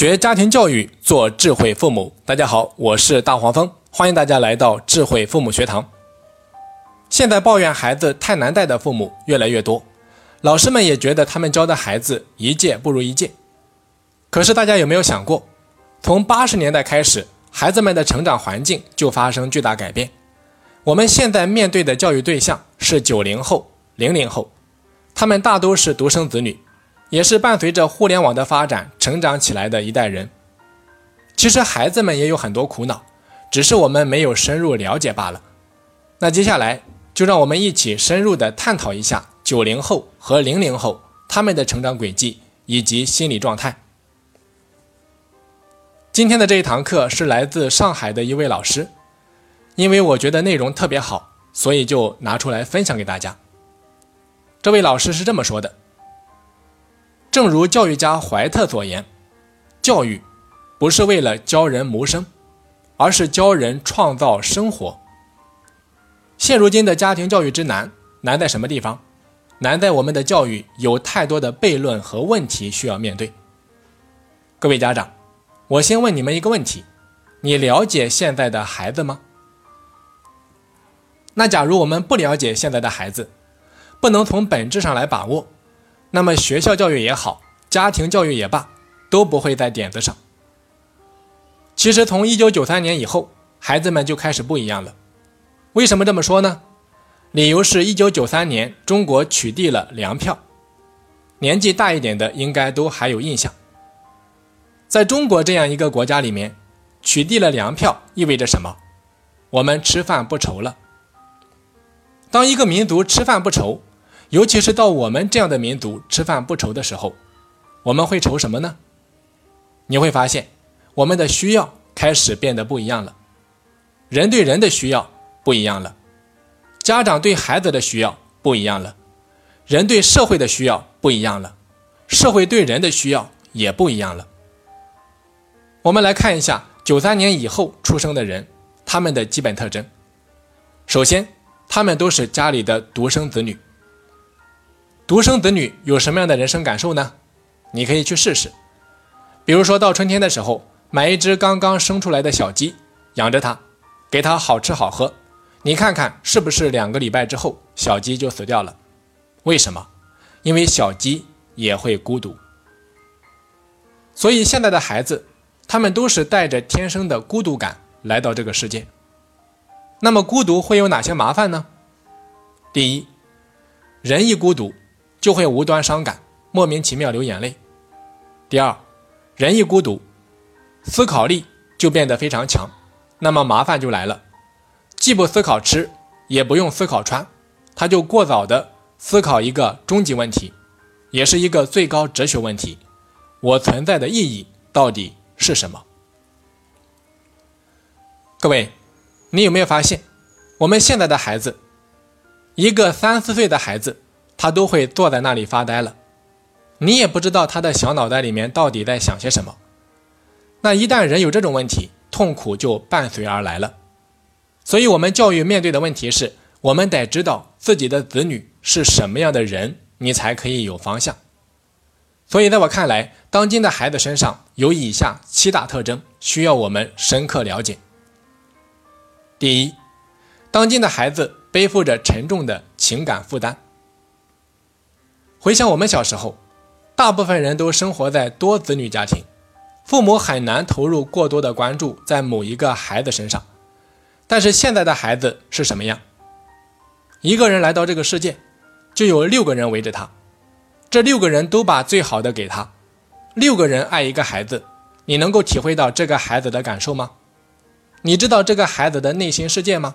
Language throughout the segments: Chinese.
学家庭教育，做智慧父母。大家好，我是大黄蜂，欢迎大家来到智慧父母学堂。现在抱怨孩子太难带的父母越来越多，老师们也觉得他们教的孩子一届不如一届。可是大家有没有想过，从八十年代开始，孩子们的成长环境就发生巨大改变。我们现在面对的教育对象是九零后、零零后，他们大都是独生子女。也是伴随着互联网的发展成长起来的一代人。其实孩子们也有很多苦恼，只是我们没有深入了解罢了。那接下来就让我们一起深入的探讨一下九零后和零零后他们的成长轨迹以及心理状态。今天的这一堂课是来自上海的一位老师，因为我觉得内容特别好，所以就拿出来分享给大家。这位老师是这么说的。正如教育家怀特所言，教育不是为了教人谋生，而是教人创造生活。现如今的家庭教育之难，难在什么地方？难在我们的教育有太多的悖论和问题需要面对。各位家长，我先问你们一个问题：你了解现在的孩子吗？那假如我们不了解现在的孩子，不能从本质上来把握。那么学校教育也好，家庭教育也罢，都不会在点子上。其实从一九九三年以后，孩子们就开始不一样了。为什么这么说呢？理由是一九九三年中国取缔了粮票，年纪大一点的应该都还有印象。在中国这样一个国家里面，取缔了粮票意味着什么？我们吃饭不愁了。当一个民族吃饭不愁。尤其是到我们这样的民族吃饭不愁的时候，我们会愁什么呢？你会发现，我们的需要开始变得不一样了，人对人的需要不一样了，家长对孩子的需要不一样了，人对社会的需要不一样了，社会对人的需要也不一样了。我们来看一下九三年以后出生的人，他们的基本特征。首先，他们都是家里的独生子女。独生子女有什么样的人生感受呢？你可以去试试。比如说到春天的时候，买一只刚刚生出来的小鸡，养着它，给它好吃好喝。你看看是不是两个礼拜之后，小鸡就死掉了？为什么？因为小鸡也会孤独。所以现在的孩子，他们都是带着天生的孤独感来到这个世界。那么孤独会有哪些麻烦呢？第一，人一孤独。就会无端伤感，莫名其妙流眼泪。第二，人一孤独，思考力就变得非常强，那么麻烦就来了，既不思考吃，也不用思考穿，他就过早的思考一个终极问题，也是一个最高哲学问题：我存在的意义到底是什么？各位，你有没有发现，我们现在的孩子，一个三四岁的孩子。他都会坐在那里发呆了，你也不知道他的小脑袋里面到底在想些什么。那一旦人有这种问题，痛苦就伴随而来了。所以，我们教育面对的问题是，我们得知道自己的子女是什么样的人，你才可以有方向。所以，在我看来，当今的孩子身上有以下七大特征，需要我们深刻了解。第一，当今的孩子背负着沉重的情感负担。回想我们小时候，大部分人都生活在多子女家庭，父母很难投入过多的关注在某一个孩子身上。但是现在的孩子是什么样？一个人来到这个世界，就有六个人围着他，这六个人都把最好的给他，六个人爱一个孩子，你能够体会到这个孩子的感受吗？你知道这个孩子的内心世界吗？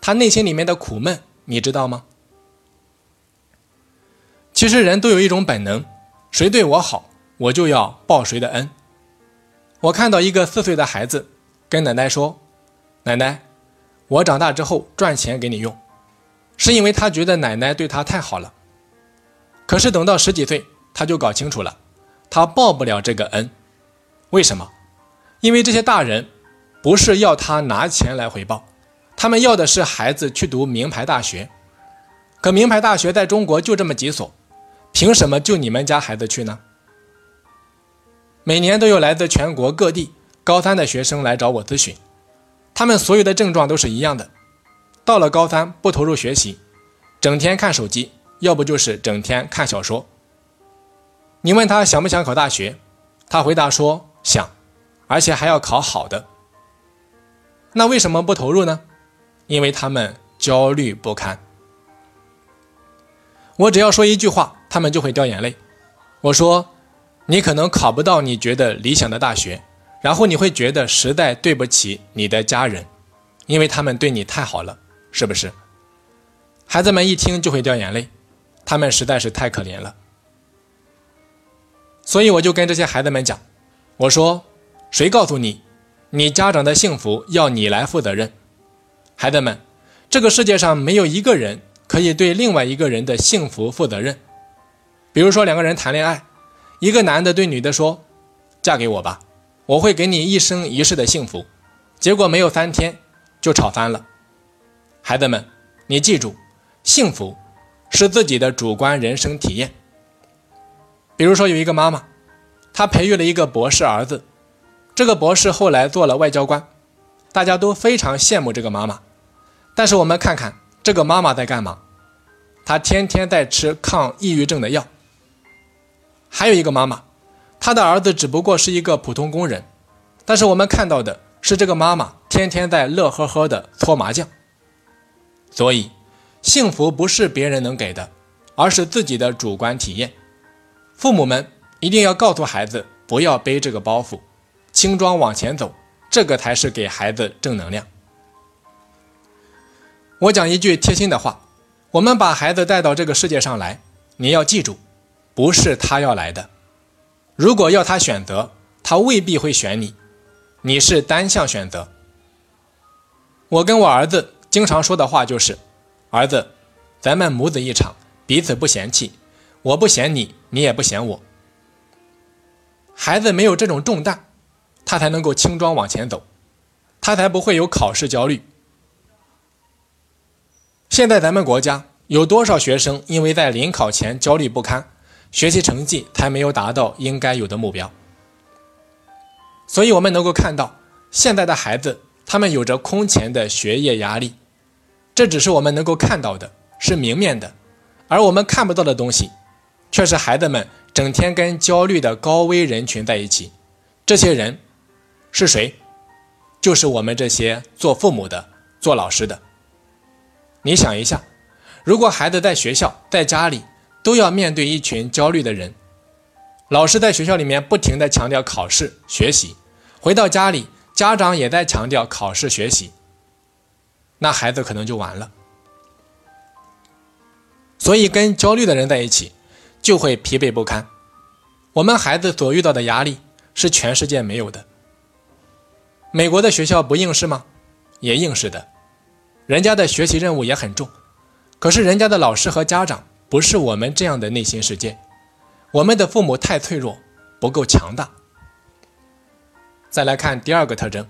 他内心里面的苦闷，你知道吗？其实人都有一种本能，谁对我好，我就要报谁的恩。我看到一个四岁的孩子跟奶奶说：“奶奶，我长大之后赚钱给你用。”是因为他觉得奶奶对他太好了。可是等到十几岁，他就搞清楚了，他报不了这个恩。为什么？因为这些大人不是要他拿钱来回报，他们要的是孩子去读名牌大学。可名牌大学在中国就这么几所。凭什么就你们家孩子去呢？每年都有来自全国各地高三的学生来找我咨询，他们所有的症状都是一样的。到了高三不投入学习，整天看手机，要不就是整天看小说。你问他想不想考大学，他回答说想，而且还要考好的。那为什么不投入呢？因为他们焦虑不堪。我只要说一句话，他们就会掉眼泪。我说。你可能考不到你觉得理想的大学，然后你会觉得实在对不起你的家人，因为他们对你太好了，是不是？孩子们一听就会掉眼泪，他们实在是太可怜了。所以我就跟这些孩子们讲，我说：“谁告诉你，你家长的幸福要你来负责任？孩子们，这个世界上没有一个人可以对另外一个人的幸福负责任。比如说两个人谈恋爱。”一个男的对女的说：“嫁给我吧，我会给你一生一世的幸福。”结果没有三天就吵翻了。孩子们，你记住，幸福是自己的主观人生体验。比如说，有一个妈妈，她培育了一个博士儿子，这个博士后来做了外交官，大家都非常羡慕这个妈妈。但是我们看看这个妈妈在干嘛？她天天在吃抗抑郁症的药。还有一个妈妈，她的儿子只不过是一个普通工人，但是我们看到的是这个妈妈天天在乐呵呵的搓麻将。所以，幸福不是别人能给的，而是自己的主观体验。父母们一定要告诉孩子，不要背这个包袱，轻装往前走，这个才是给孩子正能量。我讲一句贴心的话：我们把孩子带到这个世界上来，你要记住。不是他要来的，如果要他选择，他未必会选你。你是单向选择。我跟我儿子经常说的话就是：“儿子，咱们母子一场，彼此不嫌弃，我不嫌你，你也不嫌我。”孩子没有这种重担，他才能够轻装往前走，他才不会有考试焦虑。现在咱们国家有多少学生因为在临考前焦虑不堪？学习成绩才没有达到应该有的目标，所以我们能够看到现在的孩子，他们有着空前的学业压力，这只是我们能够看到的，是明面的，而我们看不到的东西，却是孩子们整天跟焦虑的高危人群在一起。这些人是谁？就是我们这些做父母的、做老师的。你想一下，如果孩子在学校、在家里，都要面对一群焦虑的人，老师在学校里面不停地强调考试学习，回到家里家长也在强调考试学习，那孩子可能就完了。所以跟焦虑的人在一起，就会疲惫不堪。我们孩子所遇到的压力是全世界没有的。美国的学校不应试吗？也应试的，人家的学习任务也很重，可是人家的老师和家长。不是我们这样的内心世界，我们的父母太脆弱，不够强大。再来看第二个特征，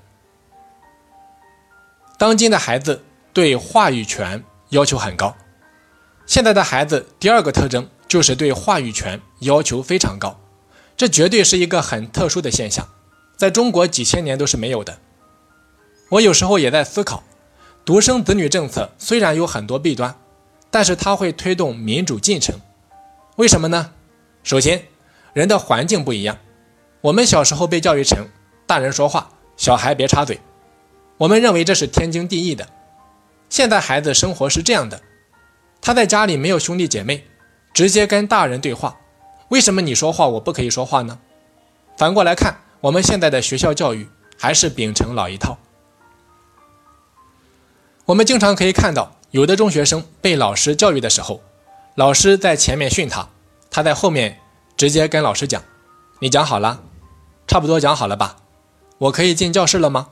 当今的孩子对话语权要求很高。现在的孩子第二个特征就是对话语权要求非常高，这绝对是一个很特殊的现象，在中国几千年都是没有的。我有时候也在思考，独生子女政策虽然有很多弊端。但是它会推动民主进程，为什么呢？首先，人的环境不一样。我们小时候被教育成大人说话，小孩别插嘴，我们认为这是天经地义的。现在孩子生活是这样的，他在家里没有兄弟姐妹，直接跟大人对话。为什么你说话我不可以说话呢？反过来看，我们现在的学校教育还是秉承老一套。我们经常可以看到。有的中学生被老师教育的时候，老师在前面训他，他在后面直接跟老师讲：“你讲好了，差不多讲好了吧？我可以进教室了吗？”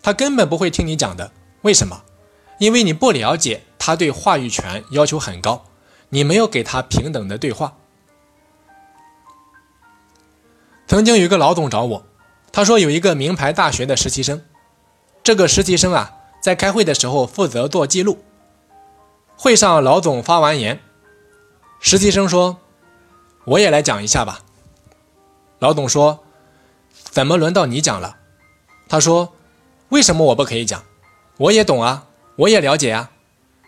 他根本不会听你讲的。为什么？因为你不了解他对话语权要求很高，你没有给他平等的对话。曾经有一个老总找我，他说有一个名牌大学的实习生，这个实习生啊。在开会的时候负责做记录。会上老总发完言，实习生说：“我也来讲一下吧。”老董说：“怎么轮到你讲了？”他说：“为什么我不可以讲？我也懂啊，我也了解啊。”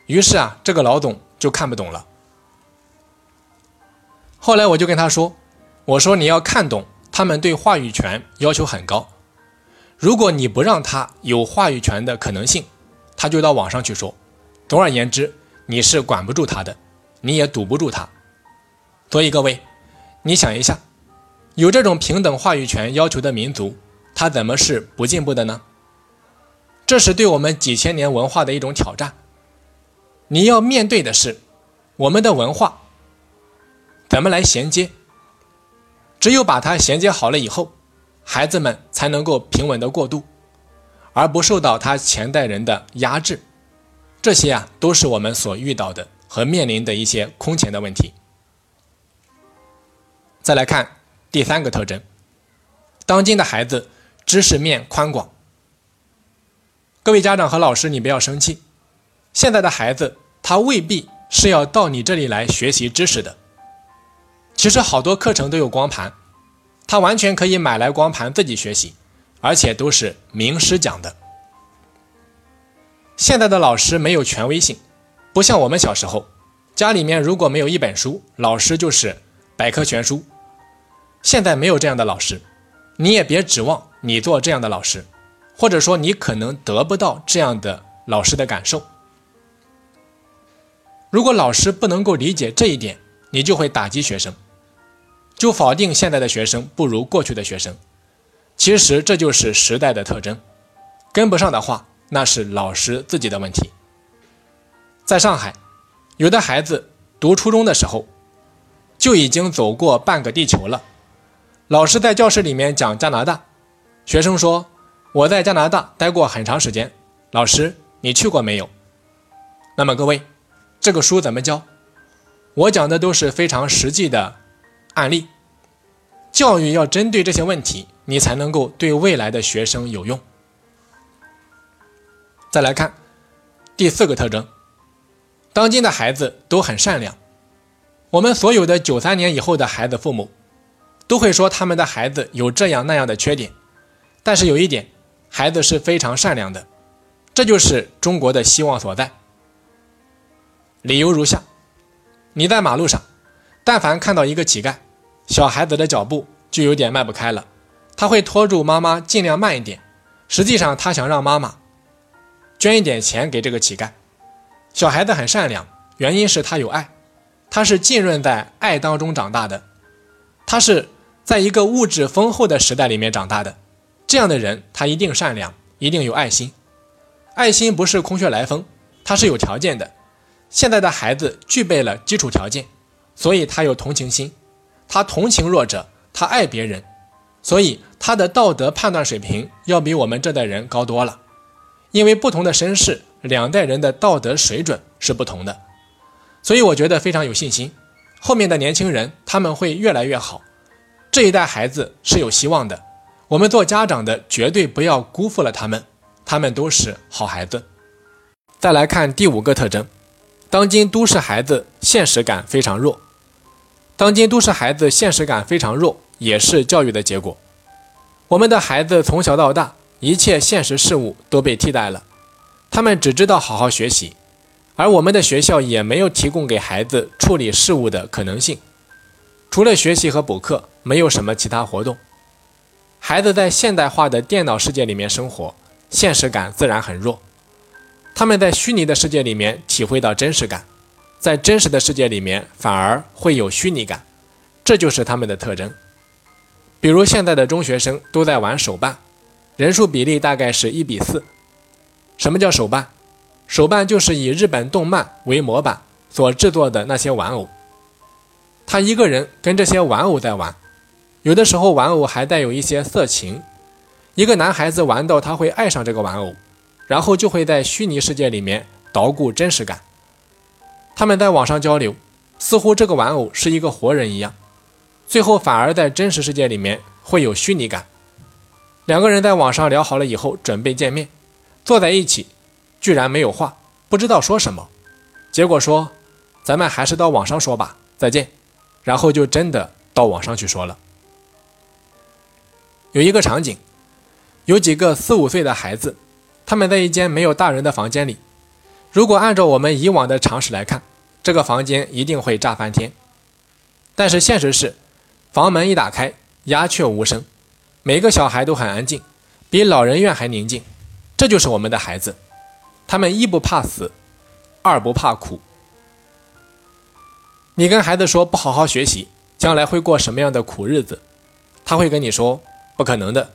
于是啊，这个老董就看不懂了。后来我就跟他说：“我说你要看懂，他们对话语权要求很高。如果你不让他有话语权的可能性，他就到网上去说。总而言之，你是管不住他的，你也堵不住他。所以各位，你想一下。”有这种平等话语权要求的民族，他怎么是不进步的呢？这是对我们几千年文化的一种挑战。你要面对的是我们的文化怎么来衔接？只有把它衔接好了以后，孩子们才能够平稳的过渡，而不受到他前代人的压制。这些啊，都是我们所遇到的和面临的一些空前的问题。再来看。第三个特征，当今的孩子知识面宽广。各位家长和老师，你不要生气。现在的孩子他未必是要到你这里来学习知识的。其实好多课程都有光盘，他完全可以买来光盘自己学习，而且都是名师讲的。现在的老师没有权威性，不像我们小时候，家里面如果没有一本书，老师就是百科全书。现在没有这样的老师，你也别指望你做这样的老师，或者说你可能得不到这样的老师的感受。如果老师不能够理解这一点，你就会打击学生，就否定现在的学生不如过去的学生。其实这就是时代的特征，跟不上的话，那是老师自己的问题。在上海，有的孩子读初中的时候，就已经走过半个地球了。老师在教室里面讲加拿大，学生说：“我在加拿大待过很长时间。”老师，你去过没有？那么各位，这个书怎么教？我讲的都是非常实际的案例。教育要针对这些问题，你才能够对未来的学生有用。再来看第四个特征，当今的孩子都很善良。我们所有的九三年以后的孩子父母。都会说他们的孩子有这样那样的缺点，但是有一点，孩子是非常善良的，这就是中国的希望所在。理由如下：你在马路上，但凡看到一个乞丐，小孩子的脚步就有点迈不开了，他会拖住妈妈尽量慢一点，实际上他想让妈妈捐一点钱给这个乞丐。小孩子很善良，原因是他有爱，他是浸润在爱当中长大的，他是。在一个物质丰厚的时代里面长大的，这样的人他一定善良，一定有爱心。爱心不是空穴来风，他是有条件的。现在的孩子具备了基础条件，所以他有同情心，他同情弱者，他爱别人，所以他的道德判断水平要比我们这代人高多了。因为不同的身世，两代人的道德水准是不同的，所以我觉得非常有信心，后面的年轻人他们会越来越好。这一代孩子是有希望的，我们做家长的绝对不要辜负了他们，他们都是好孩子。再来看第五个特征，当今都市孩子现实感非常弱。当今都市孩子现实感非常弱，也是教育的结果。我们的孩子从小到大，一切现实事物都被替代了，他们只知道好好学习，而我们的学校也没有提供给孩子处理事物的可能性。除了学习和补课，没有什么其他活动。孩子在现代化的电脑世界里面生活，现实感自然很弱。他们在虚拟的世界里面体会到真实感，在真实的世界里面反而会有虚拟感，这就是他们的特征。比如现在的中学生都在玩手办，人数比例大概是一比四。什么叫手办？手办就是以日本动漫为模板所制作的那些玩偶。他一个人跟这些玩偶在玩，有的时候玩偶还带有一些色情。一个男孩子玩到他会爱上这个玩偶，然后就会在虚拟世界里面捣鼓真实感。他们在网上交流，似乎这个玩偶是一个活人一样，最后反而在真实世界里面会有虚拟感。两个人在网上聊好了以后，准备见面，坐在一起，居然没有话，不知道说什么。结果说：“咱们还是到网上说吧，再见。”然后就真的到网上去说了。有一个场景，有几个四五岁的孩子，他们在一间没有大人的房间里。如果按照我们以往的常识来看，这个房间一定会炸翻天。但是现实是，房门一打开，鸦雀无声，每个小孩都很安静，比老人院还宁静。这就是我们的孩子，他们一不怕死，二不怕苦。你跟孩子说不好好学习，将来会过什么样的苦日子？他会跟你说不可能的。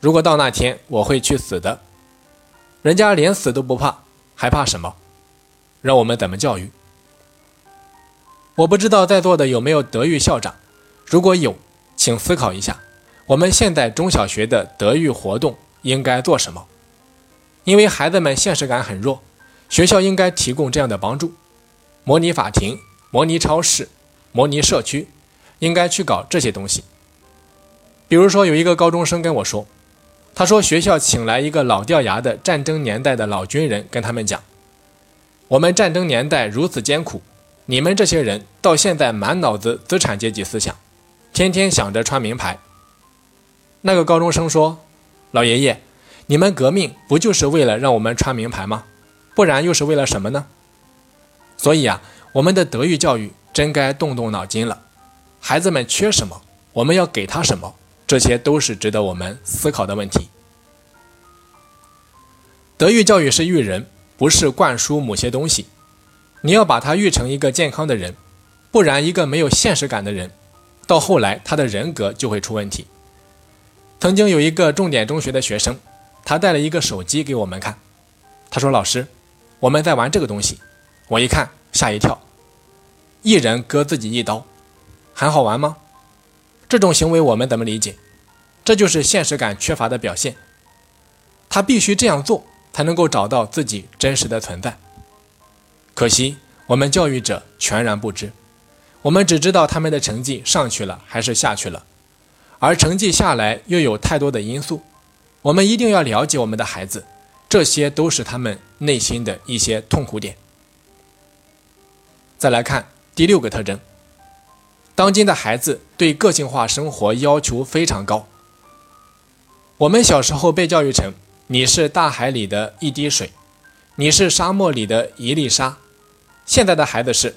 如果到那天，我会去死的。人家连死都不怕。害怕什么？让我们怎么教育？我不知道在座的有没有德育校长，如果有，请思考一下，我们现在中小学的德育活动应该做什么？因为孩子们现实感很弱，学校应该提供这样的帮助：模拟法庭、模拟超市、模拟社区，应该去搞这些东西。比如说，有一个高中生跟我说。他说：“学校请来一个老掉牙的战争年代的老军人，跟他们讲，我们战争年代如此艰苦，你们这些人到现在满脑子资产阶级思想，天天想着穿名牌。”那个高中生说：“老爷爷，你们革命不就是为了让我们穿名牌吗？不然又是为了什么呢？”所以啊，我们的德育教育真该动动脑筋了。孩子们缺什么，我们要给他什么。这些都是值得我们思考的问题。德育教育是育人，不是灌输某些东西。你要把他育成一个健康的人，不然一个没有现实感的人，到后来他的人格就会出问题。曾经有一个重点中学的学生，他带了一个手机给我们看，他说：“老师，我们在玩这个东西。”我一看吓一跳，一人割自己一刀，很好玩吗？这种行为我们怎么理解？这就是现实感缺乏的表现。他必须这样做，才能够找到自己真实的存在。可惜我们教育者全然不知，我们只知道他们的成绩上去了还是下去了，而成绩下来又有太多的因素。我们一定要了解我们的孩子，这些都是他们内心的一些痛苦点。再来看第六个特征。当今的孩子对个性化生活要求非常高。我们小时候被教育成你是大海里的一滴水，你是沙漠里的一粒沙。现在的孩子是，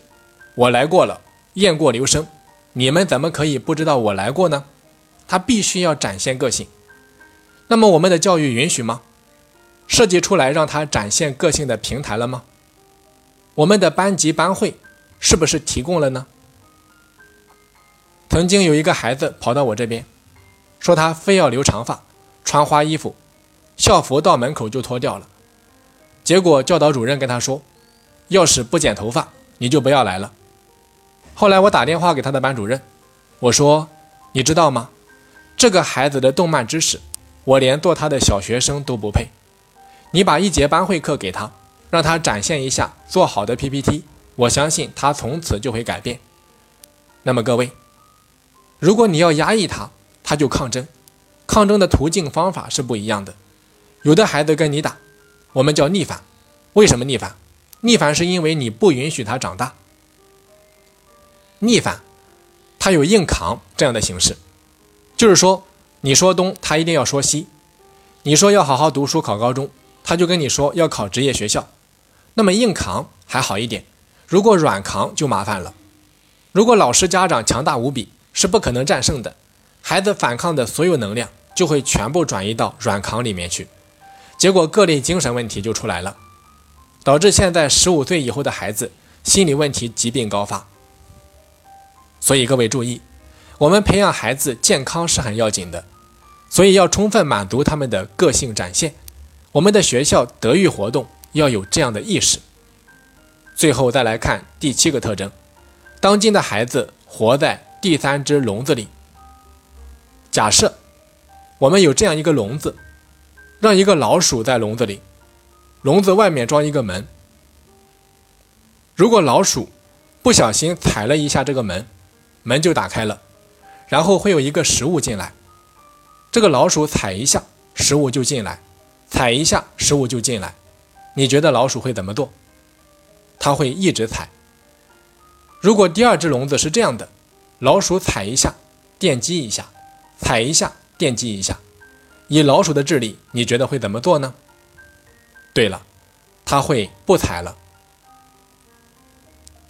我来过了，雁过留声，你们怎么可以不知道我来过呢？他必须要展现个性。那么我们的教育允许吗？设计出来让他展现个性的平台了吗？我们的班级班会是不是提供了呢？曾经有一个孩子跑到我这边，说他非要留长发，穿花衣服，校服到门口就脱掉了。结果教导主任跟他说：“要是不剪头发，你就不要来了。”后来我打电话给他的班主任，我说：“你知道吗？这个孩子的动漫知识，我连做他的小学生都不配。你把一节班会课给他，让他展现一下做好的 PPT，我相信他从此就会改变。”那么各位。如果你要压抑他，他就抗争。抗争的途径方法是不一样的。有的孩子跟你打，我们叫逆反。为什么逆反？逆反是因为你不允许他长大。逆反，他有硬扛这样的形式，就是说，你说东，他一定要说西。你说要好好读书考高中，他就跟你说要考职业学校。那么硬扛还好一点，如果软扛就麻烦了。如果老师家长强大无比。是不可能战胜的，孩子反抗的所有能量就会全部转移到软扛里面去，结果各类精神问题就出来了，导致现在十五岁以后的孩子心理问题疾病高发。所以各位注意，我们培养孩子健康是很要紧的，所以要充分满足他们的个性展现。我们的学校德育活动要有这样的意识。最后再来看第七个特征，当今的孩子活在。第三只笼子里，假设我们有这样一个笼子，让一个老鼠在笼子里，笼子外面装一个门。如果老鼠不小心踩了一下这个门，门就打开了，然后会有一个食物进来。这个老鼠踩一下，食物就进来；踩一下，食物就进来。你觉得老鼠会怎么做？它会一直踩。如果第二只笼子是这样的。老鼠踩一下，电击一下；踩一下，电击一下。以老鼠的智力，你觉得会怎么做呢？对了，它会不踩了。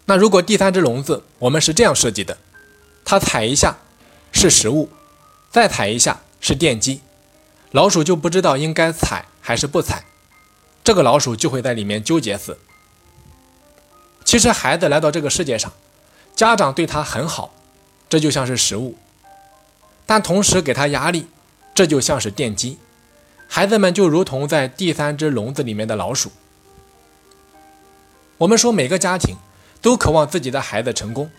那如果第三只笼子我们是这样设计的，它踩一下是食物，再踩一下是电击，老鼠就不知道应该踩还是不踩，这个老鼠就会在里面纠结死。其实孩子来到这个世界上，家长对他很好，这就像是食物，但同时给他压力，这就像是电击，孩子们就如同在第三只笼子里面的老鼠。我们说每个家庭。都渴望自己的孩子成功，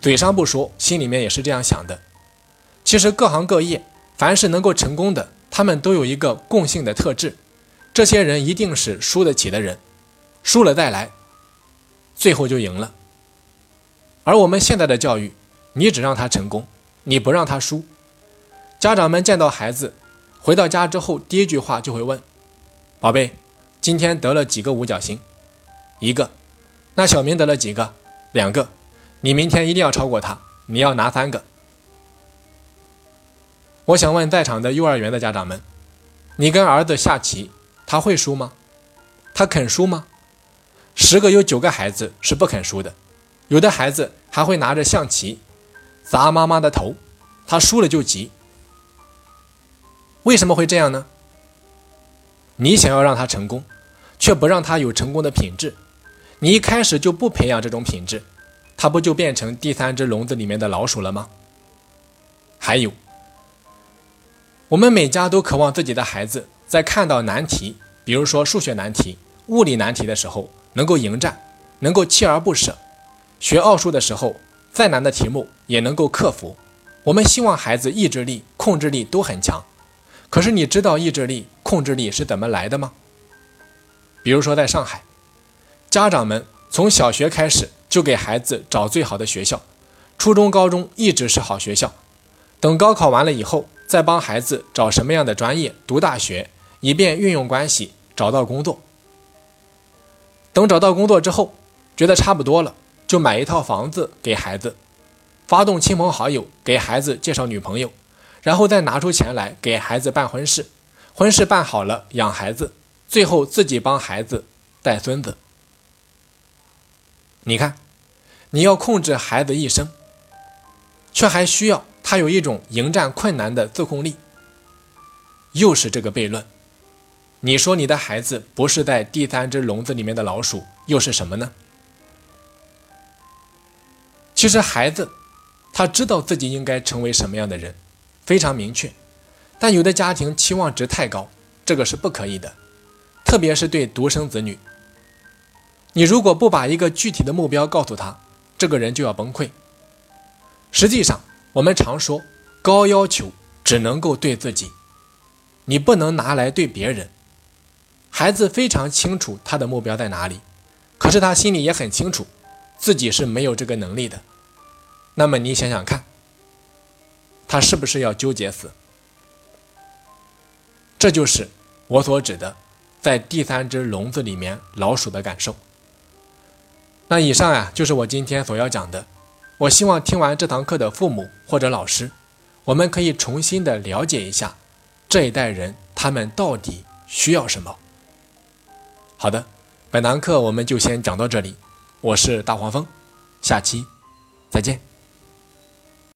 嘴上不说，心里面也是这样想的。其实各行各业，凡是能够成功的，他们都有一个共性的特质：这些人一定是输得起的人，输了再来，最后就赢了。而我们现在的教育，你只让他成功，你不让他输。家长们见到孩子回到家之后，第一句话就会问：“宝贝，今天得了几个五角星？”一个。那小明得了几个？两个。你明天一定要超过他，你要拿三个。我想问在场的幼儿园的家长们：你跟儿子下棋，他会输吗？他肯输吗？十个有九个孩子是不肯输的，有的孩子还会拿着象棋砸妈妈的头，他输了就急。为什么会这样呢？你想要让他成功，却不让他有成功的品质。你一开始就不培养这种品质，他不就变成第三只笼子里面的老鼠了吗？还有，我们每家都渴望自己的孩子在看到难题，比如说数学难题、物理难题的时候，能够迎战，能够锲而不舍；学奥数的时候，再难的题目也能够克服。我们希望孩子意志力、控制力都很强。可是你知道意志力、控制力是怎么来的吗？比如说在上海。家长们从小学开始就给孩子找最好的学校，初中、高中一直是好学校，等高考完了以后，再帮孩子找什么样的专业读大学，以便运用关系找到工作。等找到工作之后，觉得差不多了，就买一套房子给孩子，发动亲朋好友给孩子介绍女朋友，然后再拿出钱来给孩子办婚事，婚事办好了养孩子，最后自己帮孩子带孙子。你看，你要控制孩子一生，却还需要他有一种迎战困难的自控力。又是这个悖论。你说你的孩子不是在第三只笼子里面的老鼠，又是什么呢？其实孩子他知道自己应该成为什么样的人，非常明确。但有的家庭期望值太高，这个是不可以的，特别是对独生子女。你如果不把一个具体的目标告诉他，这个人就要崩溃。实际上，我们常说高要求只能够对自己，你不能拿来对别人。孩子非常清楚他的目标在哪里，可是他心里也很清楚自己是没有这个能力的。那么你想想看，他是不是要纠结死？这就是我所指的，在第三只笼子里面老鼠的感受。那以上呀，就是我今天所要讲的。我希望听完这堂课的父母或者老师，我们可以重新的了解一下这一代人他们到底需要什么。好的，本堂课我们就先讲到这里。我是大黄蜂，下期再见。